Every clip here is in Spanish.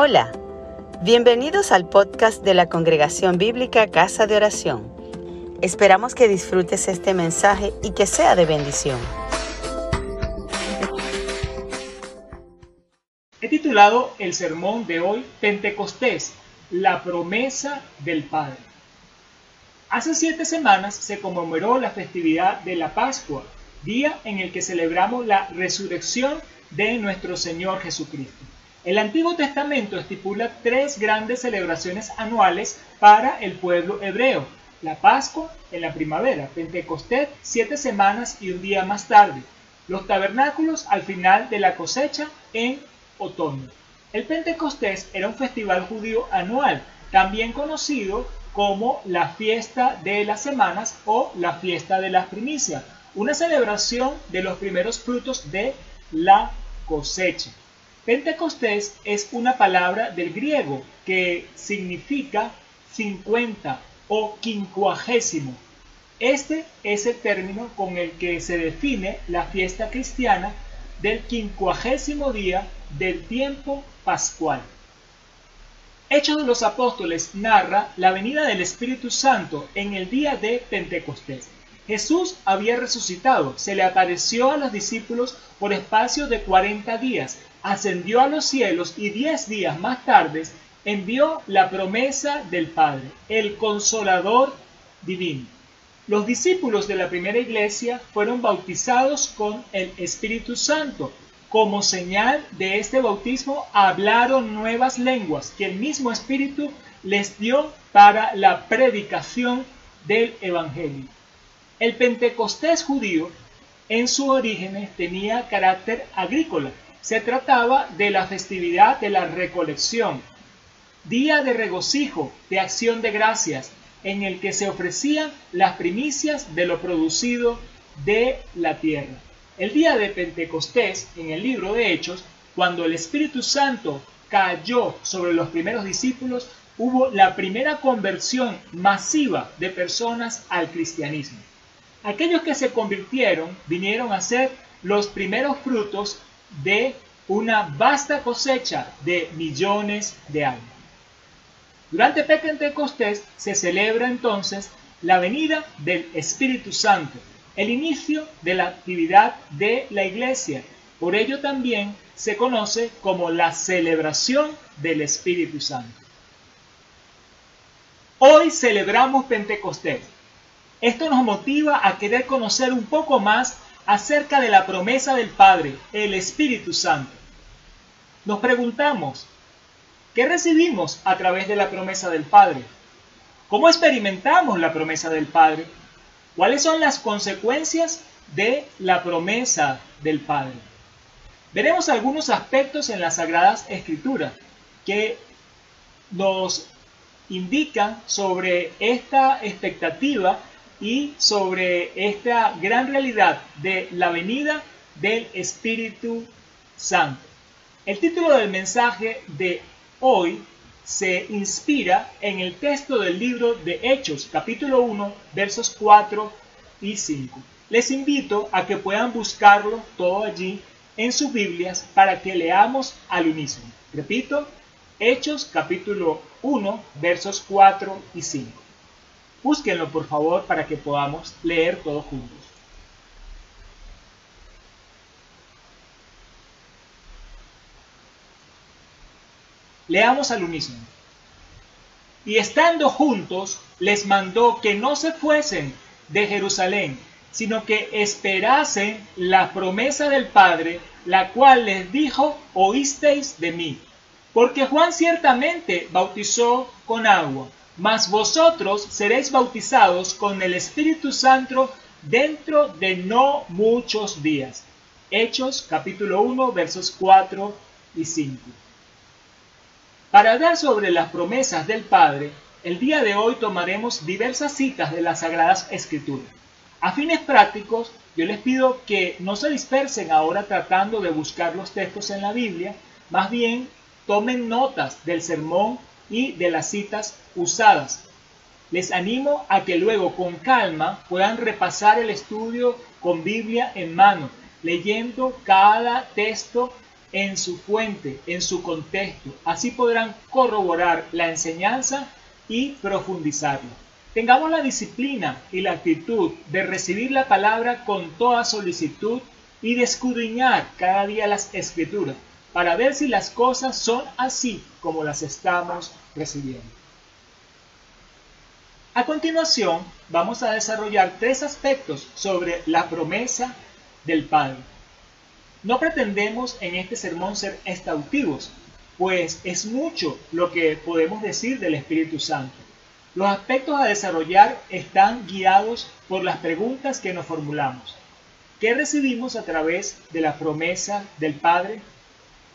Hola, bienvenidos al podcast de la Congregación Bíblica Casa de Oración. Esperamos que disfrutes este mensaje y que sea de bendición. He titulado el sermón de hoy Pentecostés, la promesa del Padre. Hace siete semanas se conmemoró la festividad de la Pascua, día en el que celebramos la resurrección de nuestro Señor Jesucristo. El Antiguo Testamento estipula tres grandes celebraciones anuales para el pueblo hebreo. La Pascua en la primavera, Pentecostés siete semanas y un día más tarde, los tabernáculos al final de la cosecha en otoño. El Pentecostés era un festival judío anual, también conocido como la fiesta de las semanas o la fiesta de las primicias, una celebración de los primeros frutos de la cosecha. Pentecostés es una palabra del griego que significa 50 o quincuagésimo. Este es el término con el que se define la fiesta cristiana del quincuagésimo día del tiempo pascual. Hechos de los Apóstoles narra la venida del Espíritu Santo en el día de Pentecostés. Jesús había resucitado, se le apareció a los discípulos por espacio de cuarenta días ascendió a los cielos y diez días más tarde envió la promesa del Padre, el consolador divino. Los discípulos de la primera iglesia fueron bautizados con el Espíritu Santo. Como señal de este bautismo hablaron nuevas lenguas que el mismo Espíritu les dio para la predicación del Evangelio. El Pentecostés judío en su origen tenía carácter agrícola se trataba de la festividad de la recolección, día de regocijo, de acción de gracias, en el que se ofrecían las primicias de lo producido de la tierra. El día de Pentecostés, en el libro de Hechos, cuando el Espíritu Santo cayó sobre los primeros discípulos, hubo la primera conversión masiva de personas al cristianismo. Aquellos que se convirtieron vinieron a ser los primeros frutos de una vasta cosecha de millones de almas. Durante Pentecostés se celebra entonces la venida del Espíritu Santo, el inicio de la actividad de la iglesia. Por ello también se conoce como la celebración del Espíritu Santo. Hoy celebramos Pentecostés. Esto nos motiva a querer conocer un poco más acerca de la promesa del Padre, el Espíritu Santo. Nos preguntamos, ¿qué recibimos a través de la promesa del Padre? ¿Cómo experimentamos la promesa del Padre? ¿Cuáles son las consecuencias de la promesa del Padre? Veremos algunos aspectos en las Sagradas Escrituras que nos indican sobre esta expectativa y sobre esta gran realidad de la venida del Espíritu Santo. El título del mensaje de hoy se inspira en el texto del libro de Hechos, capítulo 1, versos 4 y 5. Les invito a que puedan buscarlo todo allí en sus Biblias para que leamos al unísono. Repito, Hechos capítulo 1, versos 4 y 5. Búsquenlo por favor para que podamos leer todos juntos. Leamos al unísono. Y estando juntos, les mandó que no se fuesen de Jerusalén, sino que esperasen la promesa del Padre, la cual les dijo, oísteis de mí. Porque Juan ciertamente bautizó con agua mas vosotros seréis bautizados con el Espíritu Santo dentro de no muchos días. Hechos capítulo 1 versos 4 y 5. Para hablar sobre las promesas del Padre, el día de hoy tomaremos diversas citas de las Sagradas Escrituras. A fines prácticos, yo les pido que no se dispersen ahora tratando de buscar los textos en la Biblia, más bien tomen notas del sermón y de las citas usadas. Les animo a que luego con calma puedan repasar el estudio con Biblia en mano, leyendo cada texto en su fuente, en su contexto. Así podrán corroborar la enseñanza y profundizarla. Tengamos la disciplina y la actitud de recibir la palabra con toda solicitud y de escudriñar cada día las escrituras para ver si las cosas son así como las estamos recibiendo. A continuación, vamos a desarrollar tres aspectos sobre la promesa del Padre. No pretendemos en este sermón ser exhaustivos, pues es mucho lo que podemos decir del Espíritu Santo. Los aspectos a desarrollar están guiados por las preguntas que nos formulamos. ¿Qué recibimos a través de la promesa del Padre?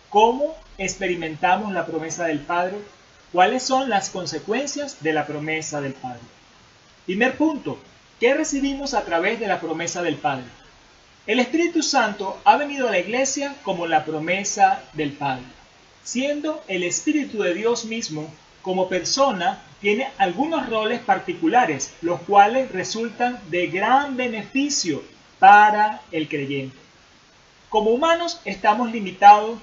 ¿Cómo experimentamos la promesa del Padre? ¿Cuáles son las consecuencias de la promesa del Padre? Primer punto, ¿qué recibimos a través de la promesa del Padre? El Espíritu Santo ha venido a la iglesia como la promesa del Padre, siendo el Espíritu de Dios mismo como persona tiene algunos roles particulares, los cuales resultan de gran beneficio para el creyente. Como humanos estamos limitados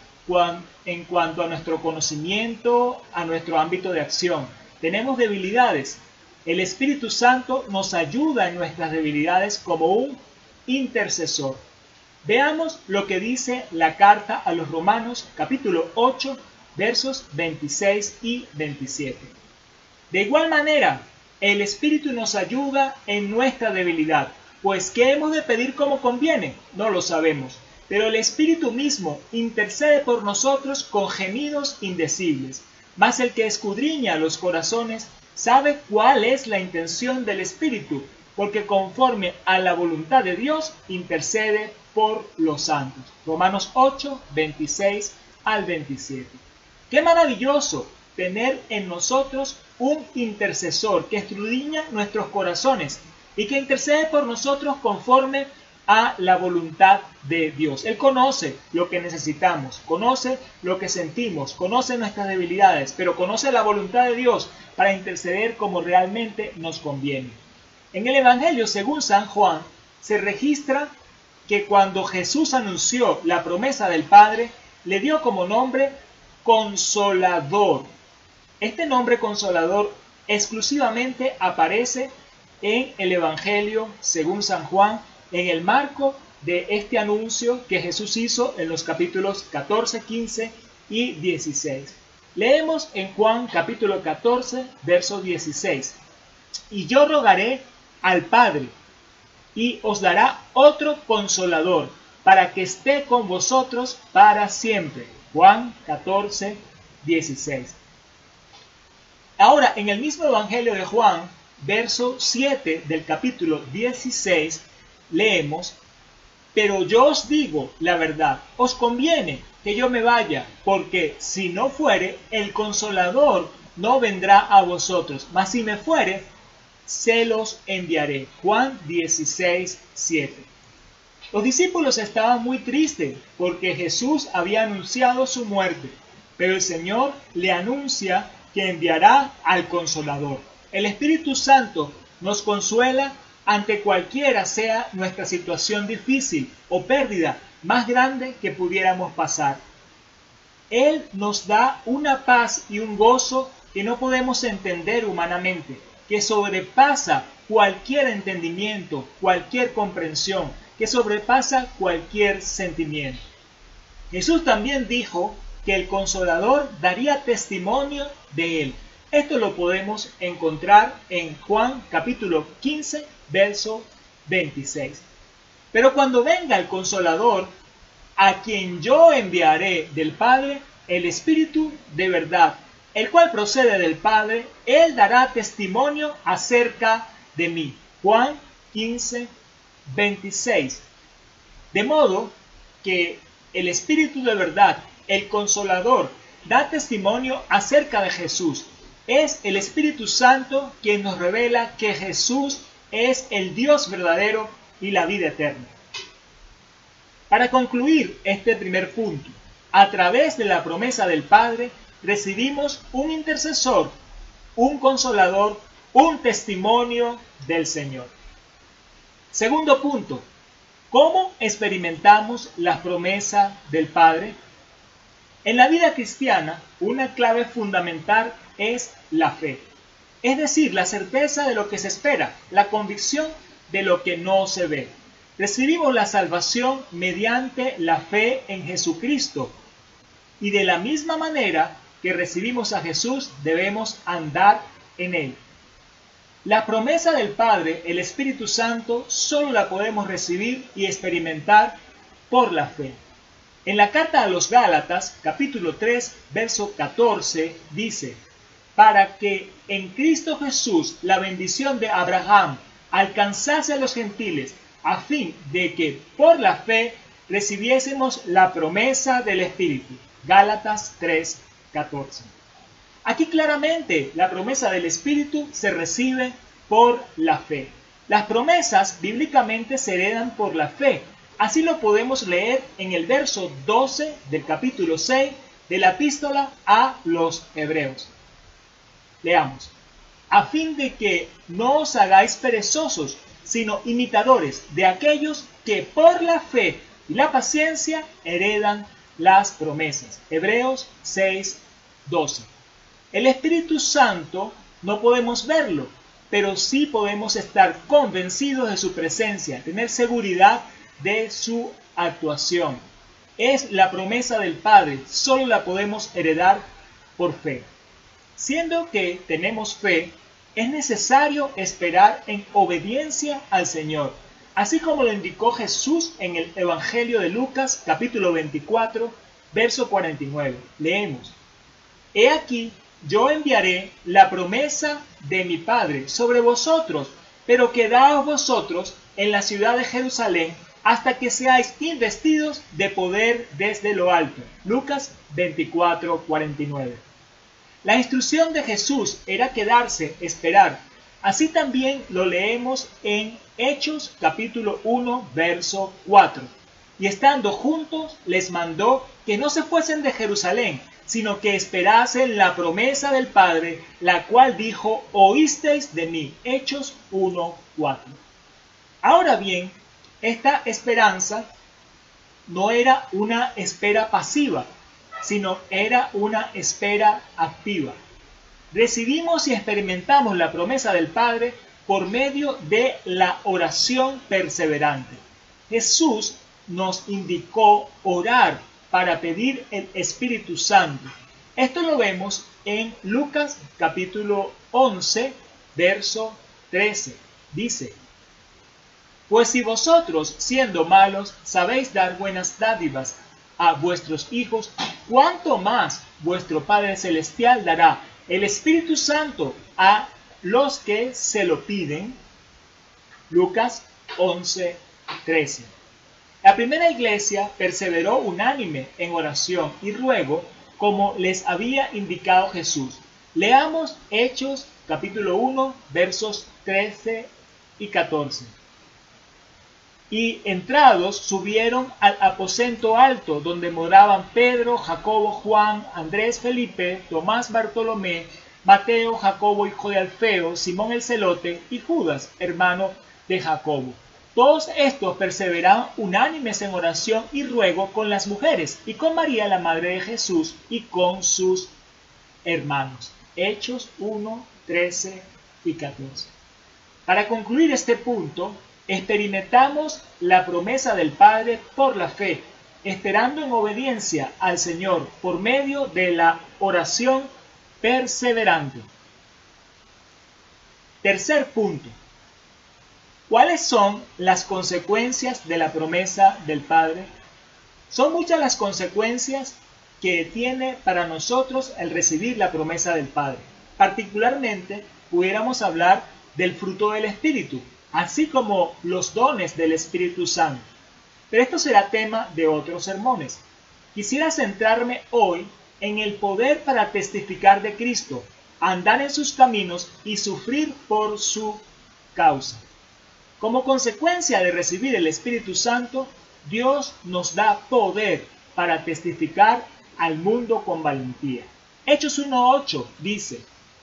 en cuanto a nuestro conocimiento, a nuestro ámbito de acción. Tenemos debilidades. El Espíritu Santo nos ayuda en nuestras debilidades como un intercesor. Veamos lo que dice la carta a los Romanos capítulo 8 versos 26 y 27. De igual manera, el Espíritu nos ayuda en nuestra debilidad pues ¿qué hemos de pedir como conviene? No lo sabemos. Pero el Espíritu mismo intercede por nosotros con gemidos indecibles. Mas el que escudriña los corazones sabe cuál es la intención del Espíritu, porque conforme a la voluntad de Dios intercede por los santos. Romanos 8, 26 al 27. Qué maravilloso tener en nosotros un intercesor que escudriña nuestros corazones y que intercede por nosotros conforme a la voluntad de Dios. Él conoce lo que necesitamos, conoce lo que sentimos, conoce nuestras debilidades, pero conoce la voluntad de Dios para interceder como realmente nos conviene. En el Evangelio, según San Juan, se registra que cuando Jesús anunció la promesa del Padre, le dio como nombre consolador. Este nombre consolador exclusivamente aparece en el Evangelio según San Juan en el marco de este anuncio que Jesús hizo en los capítulos 14, 15 y 16. Leemos en Juan capítulo 14, verso 16. Y yo rogaré al Padre y os dará otro consolador para que esté con vosotros para siempre. Juan 14, 16. Ahora, en el mismo Evangelio de Juan, verso 7 del capítulo 16, leemos, pero yo os digo la verdad, os conviene que yo me vaya, porque si no fuere, el consolador no vendrá a vosotros, mas si me fuere, se los enviaré. Juan 16, 7. Los discípulos estaban muy tristes porque Jesús había anunciado su muerte, pero el Señor le anuncia que enviará al consolador. El Espíritu Santo nos consuela ante cualquiera sea nuestra situación difícil o pérdida más grande que pudiéramos pasar. Él nos da una paz y un gozo que no podemos entender humanamente, que sobrepasa cualquier entendimiento, cualquier comprensión, que sobrepasa cualquier sentimiento. Jesús también dijo que el consolador daría testimonio de él. Esto lo podemos encontrar en Juan capítulo 15, verso 26. Pero cuando venga el consolador, a quien yo enviaré del Padre, el Espíritu de verdad, el cual procede del Padre, él dará testimonio acerca de mí. Juan 15, 26. De modo que el Espíritu de verdad, el consolador, da testimonio acerca de Jesús es el Espíritu Santo quien nos revela que Jesús es el Dios verdadero y la vida eterna. Para concluir este primer punto, a través de la promesa del Padre recibimos un intercesor, un consolador, un testimonio del Señor. Segundo punto, ¿cómo experimentamos la promesa del Padre? En la vida cristiana, una clave fundamental es la fe, es decir, la certeza de lo que se espera, la convicción de lo que no se ve. Recibimos la salvación mediante la fe en Jesucristo y de la misma manera que recibimos a Jesús debemos andar en él. La promesa del Padre, el Espíritu Santo, solo la podemos recibir y experimentar por la fe. En la carta a los Gálatas, capítulo 3, verso 14, dice, para que en Cristo Jesús la bendición de Abraham alcanzase a los gentiles, a fin de que por la fe recibiésemos la promesa del Espíritu. Gálatas 3, 14. Aquí claramente la promesa del Espíritu se recibe por la fe. Las promesas bíblicamente se heredan por la fe. Así lo podemos leer en el verso 12 del capítulo 6 de la epístola a los Hebreos. Leamos. A fin de que no os hagáis perezosos, sino imitadores de aquellos que por la fe y la paciencia heredan las promesas. Hebreos 6, 12. El Espíritu Santo no podemos verlo, pero sí podemos estar convencidos de su presencia, tener seguridad de su actuación. Es la promesa del Padre, solo la podemos heredar por fe. Siendo que tenemos fe, es necesario esperar en obediencia al Señor, así como lo indicó Jesús en el Evangelio de Lucas capítulo 24, verso 49. Leemos, He aquí yo enviaré la promesa de mi Padre sobre vosotros, pero quedaos vosotros en la ciudad de Jerusalén hasta que seáis investidos de poder desde lo alto. Lucas 24, 49. La instrucción de Jesús era quedarse, esperar. Así también lo leemos en Hechos capítulo 1, verso 4. Y estando juntos les mandó que no se fuesen de Jerusalén, sino que esperasen la promesa del Padre, la cual dijo, oísteis de mí. Hechos 1.4. Ahora bien, esta esperanza no era una espera pasiva, sino era una espera activa. Recibimos y experimentamos la promesa del Padre por medio de la oración perseverante. Jesús nos indicó orar para pedir el Espíritu Santo. Esto lo vemos en Lucas capítulo 11, verso 13. Dice, Pues si vosotros, siendo malos, sabéis dar buenas dádivas a vuestros hijos, ¿cuánto más vuestro Padre Celestial dará el Espíritu Santo a los que se lo piden? Lucas 11, 13. La primera iglesia perseveró unánime en oración y ruego como les había indicado Jesús. Leamos Hechos capítulo 1 versos 13 y 14. Y entrados subieron al aposento alto donde moraban Pedro, Jacobo, Juan, Andrés, Felipe, Tomás, Bartolomé, Mateo, Jacobo, hijo de Alfeo, Simón el celote y Judas, hermano de Jacobo. Todos estos perseveraban unánimes en oración y ruego con las mujeres y con María, la Madre de Jesús, y con sus hermanos. Hechos 1, 13 y 14. Para concluir este punto, experimentamos la promesa del Padre por la fe, esperando en obediencia al Señor por medio de la oración perseverante. Tercer punto, ¿Cuáles son las consecuencias de la promesa del Padre? Son muchas las consecuencias que tiene para nosotros el recibir la promesa del Padre. Particularmente, pudiéramos hablar del fruto del Espíritu, así como los dones del Espíritu Santo. Pero esto será tema de otros sermones. Quisiera centrarme hoy en el poder para testificar de Cristo, andar en sus caminos y sufrir por su causa. Como consecuencia de recibir el Espíritu Santo, Dios nos da poder para testificar al mundo con valentía. Hechos 1.8 dice,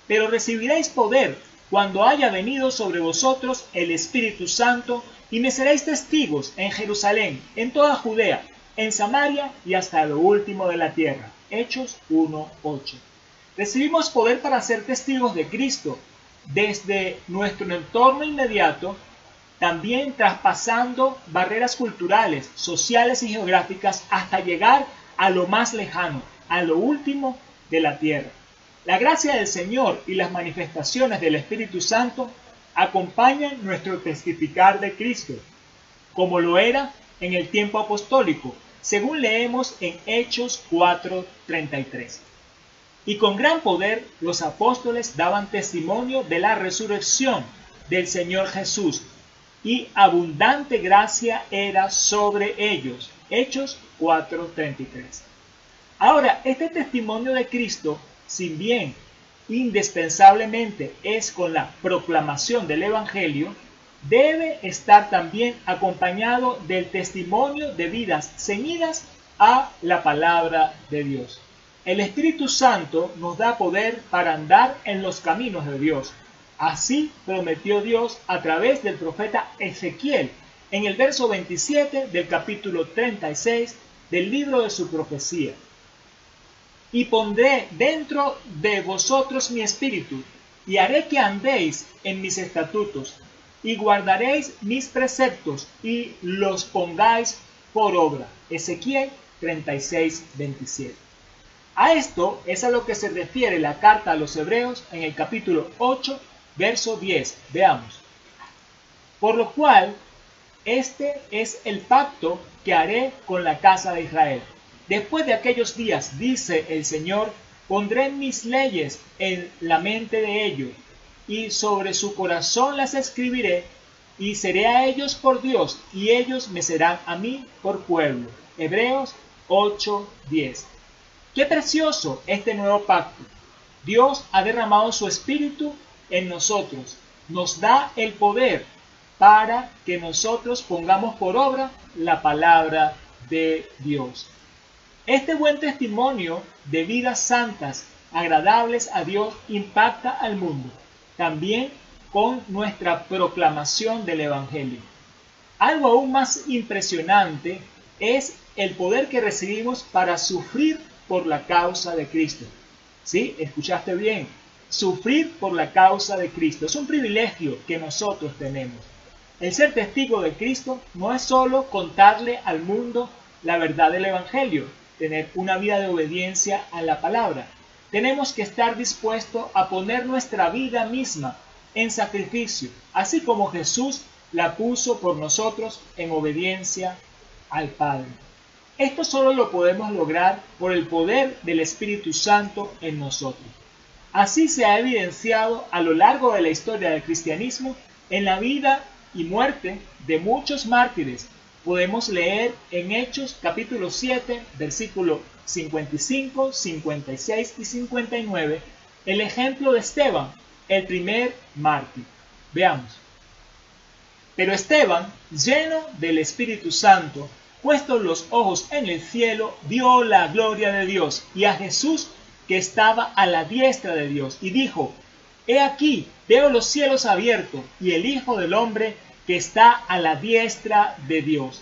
pero recibiréis poder cuando haya venido sobre vosotros el Espíritu Santo y me seréis testigos en Jerusalén, en toda Judea, en Samaria y hasta lo último de la tierra. Hechos 1.8. Recibimos poder para ser testigos de Cristo desde nuestro entorno inmediato, también traspasando barreras culturales, sociales y geográficas hasta llegar a lo más lejano, a lo último de la tierra. La gracia del Señor y las manifestaciones del Espíritu Santo acompañan nuestro testificar de Cristo, como lo era en el tiempo apostólico, según leemos en Hechos 4:33. Y con gran poder los apóstoles daban testimonio de la resurrección del Señor Jesús, y abundante gracia era sobre ellos. Hechos 4:33. Ahora, este testimonio de Cristo, sin bien indispensablemente es con la proclamación del Evangelio, debe estar también acompañado del testimonio de vidas ceñidas a la palabra de Dios. El Espíritu Santo nos da poder para andar en los caminos de Dios. Así prometió Dios a través del profeta Ezequiel en el verso 27 del capítulo 36 del libro de su profecía. Y pondré dentro de vosotros mi espíritu, y haré que andéis en mis estatutos, y guardaréis mis preceptos, y los pongáis por obra. Ezequiel 36, 27. A esto es a lo que se refiere la carta a los hebreos en el capítulo 8, verso 10. Veamos. Por lo cual, este es el pacto que haré con la casa de Israel. Después de aquellos días, dice el Señor, pondré mis leyes en la mente de ellos, y sobre su corazón las escribiré, y seré a ellos por Dios, y ellos me serán a mí por pueblo. Hebreos 8:10. Qué precioso este nuevo pacto. Dios ha derramado su espíritu en nosotros, nos da el poder para que nosotros pongamos por obra la palabra de Dios. Este buen testimonio de vidas santas, agradables a Dios, impacta al mundo, también con nuestra proclamación del Evangelio. Algo aún más impresionante es el poder que recibimos para sufrir por la causa de Cristo. ¿Sí? Escuchaste bien. Sufrir por la causa de Cristo. Es un privilegio que nosotros tenemos. El ser testigo de Cristo no es solo contarle al mundo la verdad del Evangelio, tener una vida de obediencia a la palabra. Tenemos que estar dispuestos a poner nuestra vida misma en sacrificio, así como Jesús la puso por nosotros en obediencia al Padre. Esto solo lo podemos lograr por el poder del Espíritu Santo en nosotros. Así se ha evidenciado a lo largo de la historia del cristianismo en la vida y muerte de muchos mártires podemos leer en Hechos capítulo 7, versículo 55, 56 y 59 el ejemplo de Esteban, el primer mártir. Veamos. Pero Esteban, lleno del Espíritu Santo, puestos los ojos en el cielo, vio la gloria de Dios y a Jesús que estaba a la diestra de Dios, y dijo, He aquí, veo los cielos abiertos y el Hijo del Hombre que está a la diestra de Dios.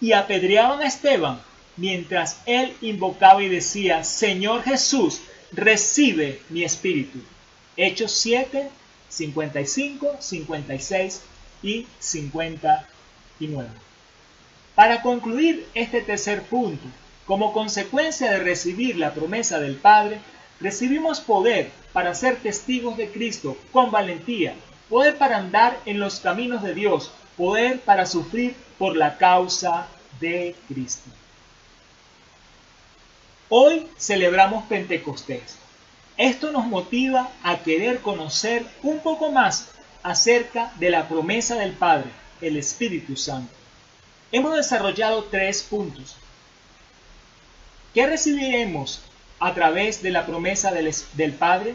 Y apedreaban a Esteban mientras él invocaba y decía, Señor Jesús, recibe mi espíritu. Hechos 7, 55, 56 y 59. Para concluir este tercer punto, como consecuencia de recibir la promesa del Padre, recibimos poder para ser testigos de Cristo con valentía, poder para andar en los caminos de Dios, poder para sufrir por la causa de Cristo. Hoy celebramos Pentecostés. Esto nos motiva a querer conocer un poco más acerca de la promesa del Padre, el Espíritu Santo. Hemos desarrollado tres puntos. ¿Qué recibiremos a través de la promesa del, del Padre?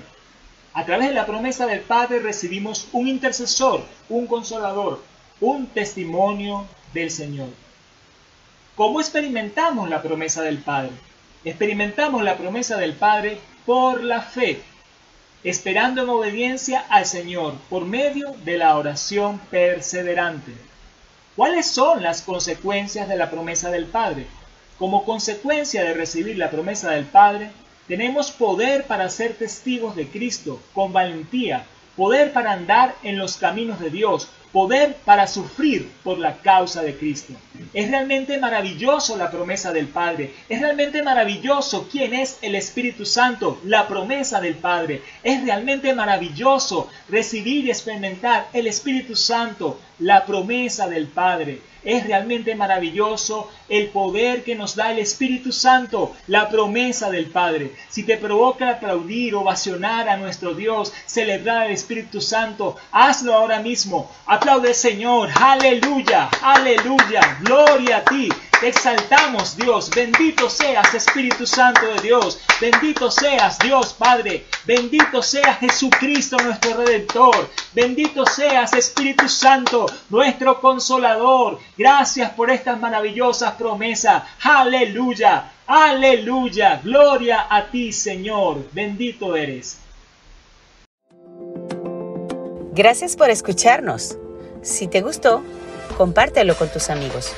A través de la promesa del Padre recibimos un intercesor, un consolador, un testimonio del Señor. ¿Cómo experimentamos la promesa del Padre? Experimentamos la promesa del Padre por la fe, esperando en obediencia al Señor por medio de la oración perseverante. ¿Cuáles son las consecuencias de la promesa del Padre? Como consecuencia de recibir la promesa del Padre, tenemos poder para ser testigos de Cristo con valentía, poder para andar en los caminos de Dios, poder para sufrir por la causa de Cristo. Es realmente maravilloso la promesa del Padre. Es realmente maravilloso quién es el Espíritu Santo, la promesa del Padre. Es realmente maravilloso recibir y experimentar el Espíritu Santo, la promesa del Padre. Es realmente maravilloso el poder que nos da el Espíritu Santo, la promesa del Padre. Si te provoca aplaudir, ovacionar a nuestro Dios, celebrar al Espíritu Santo, hazlo ahora mismo. Aplaude Señor, aleluya, aleluya, gloria a ti. Exaltamos, Dios. Bendito seas, Espíritu Santo de Dios. Bendito seas, Dios Padre. Bendito sea Jesucristo, nuestro Redentor. Bendito seas, Espíritu Santo, nuestro Consolador. Gracias por estas maravillosas promesas. Aleluya, aleluya. Gloria a ti, Señor. Bendito eres. Gracias por escucharnos. Si te gustó, compártelo con tus amigos.